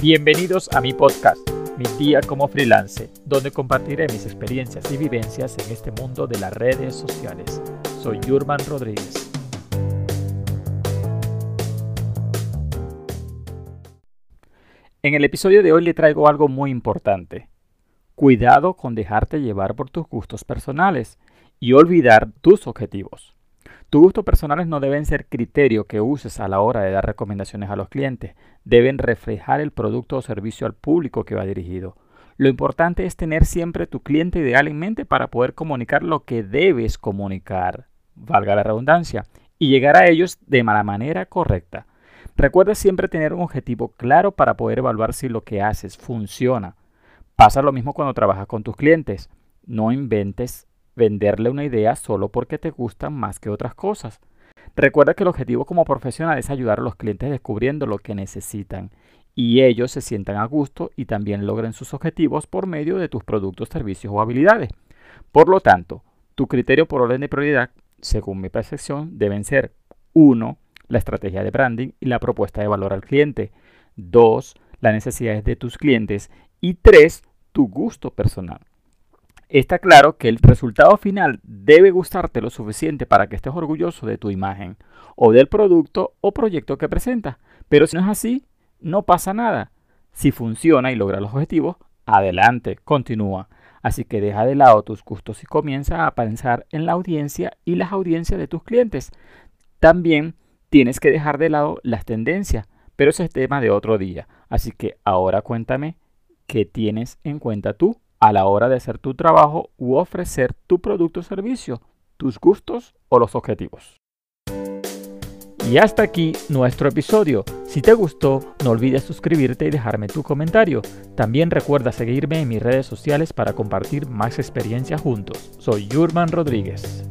Bienvenidos a mi podcast, Mi Día como Freelance, donde compartiré mis experiencias y vivencias en este mundo de las redes sociales. Soy Yurman Rodríguez. En el episodio de hoy le traigo algo muy importante. Cuidado con dejarte llevar por tus gustos personales y olvidar tus objetivos. Tus gustos personales no deben ser criterio que uses a la hora de dar recomendaciones a los clientes, deben reflejar el producto o servicio al público que va dirigido. Lo importante es tener siempre tu cliente ideal en mente para poder comunicar lo que debes comunicar, valga la redundancia, y llegar a ellos de la manera correcta. Recuerda siempre tener un objetivo claro para poder evaluar si lo que haces funciona. Pasa lo mismo cuando trabajas con tus clientes. No inventes venderle una idea solo porque te gustan más que otras cosas. Recuerda que el objetivo como profesional es ayudar a los clientes descubriendo lo que necesitan y ellos se sientan a gusto y también logren sus objetivos por medio de tus productos, servicios o habilidades. Por lo tanto, tu criterio por orden de prioridad, según mi percepción, deben ser 1. La estrategia de branding y la propuesta de valor al cliente. 2. Las necesidades de tus clientes. Y 3. Tu gusto personal. Está claro que el resultado final debe gustarte lo suficiente para que estés orgulloso de tu imagen o del producto o proyecto que presentas. Pero si no es así, no pasa nada. Si funciona y logra los objetivos, adelante, continúa. Así que deja de lado tus gustos y comienza a pensar en la audiencia y las audiencias de tus clientes. También tienes que dejar de lado las tendencias, pero ese es tema de otro día. Así que ahora cuéntame qué tienes en cuenta tú a la hora de hacer tu trabajo u ofrecer tu producto o servicio, tus gustos o los objetivos. Y hasta aquí nuestro episodio. Si te gustó, no olvides suscribirte y dejarme tu comentario. También recuerda seguirme en mis redes sociales para compartir más experiencias juntos. Soy Yurman Rodríguez.